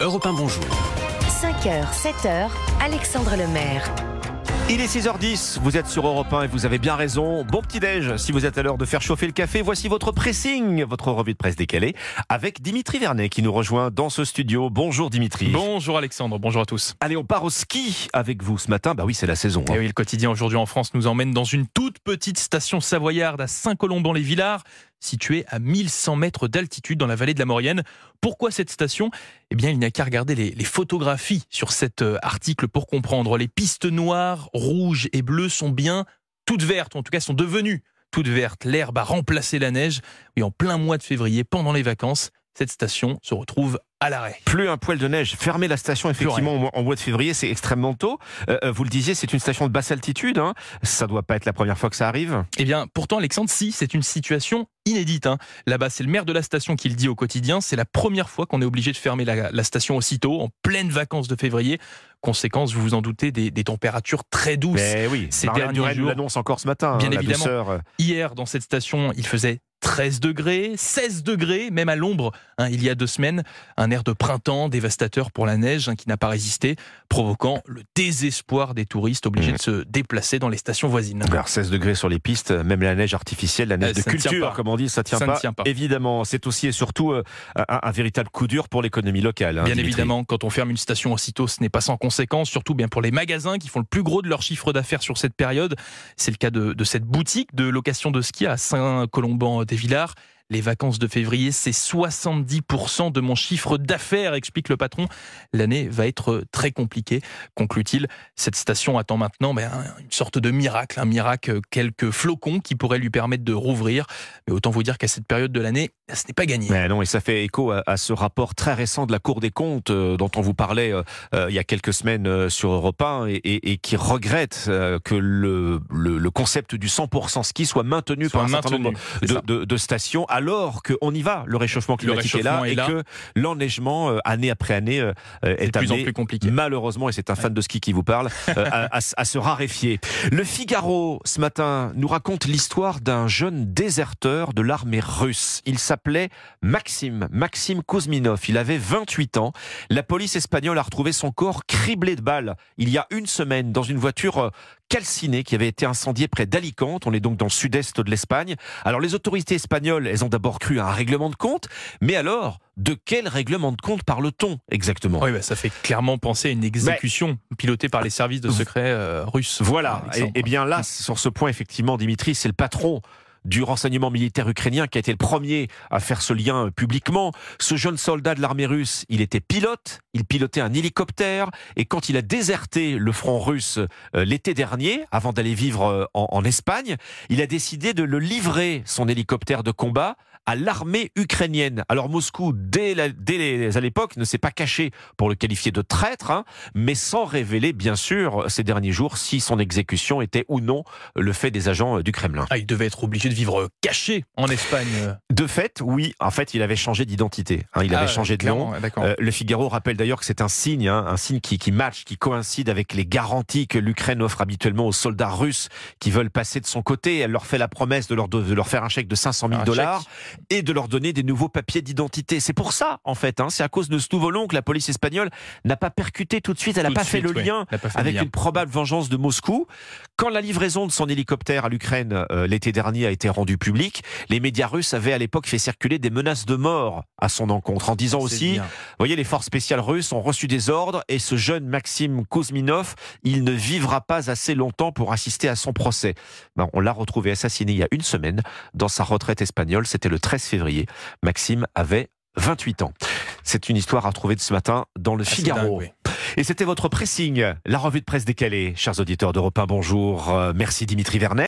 Europe 1 Bonjour. 5h, 7h, Alexandre Lemaire. Il est 6h10, vous êtes sur Europe 1 et vous avez bien raison. Bon petit-déj si vous êtes à l'heure de faire chauffer le café. Voici votre pressing, votre revue de presse décalée avec Dimitri Vernet qui nous rejoint dans ce studio. Bonjour Dimitri. Bonjour Alexandre, bonjour à tous. Allez, on part au ski avec vous ce matin. Bah oui, c'est la saison. hein. Et oui, le quotidien aujourd'hui en France nous emmène dans une toute petite station savoyarde à Saint-Colomban-les-Villars, située à 1100 mètres d'altitude dans la vallée de la Maurienne. Pourquoi cette station? Eh bien, il n'y a qu'à regarder les, photographies sur cet euh, article pour comprendre. Les pistes noires, rouges et bleues sont bien toutes vertes, en tout cas sont devenues toutes vertes. L'herbe a remplacé la neige. En plein mois de février, pendant les vacances, cette station se retrouve à l'arrêt. Plus un poil de neige. Fermer la station effectivement en mois de février, c'est extrêmement tôt. Euh, euh, vous le disiez, c'est une station de basse altitude. Hein. Ça doit pas être la première fois que ça arrive. Eh bien, pourtant, Alexandre, si, c'est une situation inédite. hein. Là-bas, c'est le maire de la station qui le dit au quotidien. C'est la première fois qu'on est obligé de fermer la, la station aussitôt, en pleine vacances de février. Conséquence, vous vous en doutez, des, des températures très douces. Mais oui, Ces Marlène derniers Durel jours- l'annonce encore ce matin. Bien hein, la évidemment. euh. Hier, dans cette station, il faisait 13 degrés, 16 degrés, même à l'ombre, hein, il y a deux semaines. Un air de printemps dévastateur pour la neige hein, qui n'a pas résisté, provoquant le désespoir des touristes obligés Mmh. de se déplacer dans les stations voisines. Alors 16 degrés sur les pistes, même la neige artificielle, la neige Euh, de ne culture, comme on dit, ça tient, Ça ne tient pas. Évidemment, c'est aussi et surtout euh, un, un véritable coup dur pour l'économie locale. hein, Bien Dimitri. évidemment, quand on ferme une station aussitôt, ce n'est pas sans conséquence, surtout bien pour les magasins qui font le plus gros de leur chiffre d'affaires sur cette période. C'est le cas de, de cette boutique de location de ski à Saint-Colomban-des-Villars. Les vacances de février, c'est 70% de mon chiffre d'affaires, explique le patron. L'année va être très compliquée, conclut-il. Cette station attend maintenant ben, un- une sorte de miracle, un miracle, quelques flocons qui pourraient lui permettre de rouvrir. Mais autant vous dire qu'à cette période de l'année, ce n'est pas gagné. Mais non, et ça fait écho à, à ce rapport très récent de la Cour des comptes euh, dont on vous parlait euh, euh, il y a quelques semaines euh, sur Europe 1 et, et- et qui regrette euh, que le, le, le concept du 100% ski soit maintenu Soit par un certain nombre de stations, alors qu'on y va. Le réchauffement climatique est là est et là. que l'enneigement, euh, année après année, euh, C'est est de plus en amené plus compliqué. malheureusement, et c'est un fan de ski qui vous parle, euh, à, à- à se raréfier. Le Figaro, ce matin, nous raconte l'histoire d'un jeune déserteur de l'armée russe. Il s'appelait Maxime, Maxime Kuzminov. Il avait 28 ans. La police espagnole a retrouvé son corps criblé de balles il y a une semaine dans une voiture calcinée qui avait été incendiée près d'Alicante. On est donc dans le sud-est de l'Espagne. Alors les autorités espagnoles, elles ont d'abord cru à un règlement de compte. Mais alors, de quel règlement de compte parle-t-on exactement Oui, bah, ça fait clairement penser à une exécution pilotée par les services de secret euh, russes. Voilà. Et, et bien là, sur ce point, effectivement, Dimitri, c'est le patron du renseignement militaire ukrainien qui a été le premier à faire ce lien publiquement. Ce jeune soldat de l'armée russe, il était pilote, il pilotait un hélicoptère, et quand il a déserté le front russe euh, l'été dernier, avant d'aller vivre euh, en, Espagne, il a décidé de le livrer, son hélicoptère de combat, à l'armée ukrainienne. Alors Moscou, dès, à l'époque, ne s'est pas caché pour le qualifier de traître, hein, mais sans révéler, bien sûr, ces derniers jours, si son exécution était ou non le fait des agents euh, du Kremlin. Ah, il devait être obligé vivre caché en Espagne. De fait, oui, en fait, il avait changé d'identité. hein, il avait Ah, changé de nom. Euh, le Figaro rappelle d'ailleurs que c'est un signe, hein, un signe qui, qui match, qui coïncide avec les garanties que l'Ukraine offre habituellement aux soldats russes qui veulent passer de son côté. Elle leur fait la promesse de leur, de leur faire un chèque de 500 000 Un dollars et de leur donner des nouveaux papiers d'identité. C'est pour ça, en fait, hein, c'est à cause de ce nouveau long que la police espagnole n'a pas percuté tout de suite. Elle n'a pas fait le ouais. lien Elle a pas fait le avec une probable vengeance de Moscou. Quand la livraison de son hélicoptère à l'Ukraine euh, l'été dernier a été rendue publique, les médias russes avaient à l'époque fait circuler des menaces de mort à son encontre, en disant aussi, bien. vous voyez, les forces spéciales russes ont reçu des ordres et ce jeune Maxime Kuzminov, il ne vivra pas assez longtemps pour assister à son procès. Ben, on l'a retrouvé assassiné il y a une semaine dans sa retraite espagnole, c'était le 13 février. Maxime avait 28 ans. C'est une histoire à retrouver de ce matin dans le Figaro. dingue, oui. Et c'était votre pressing, la revue de presse décalée. Chers auditeurs d'Europe 1, bonjour. Euh, Merci Dimitri Vernet.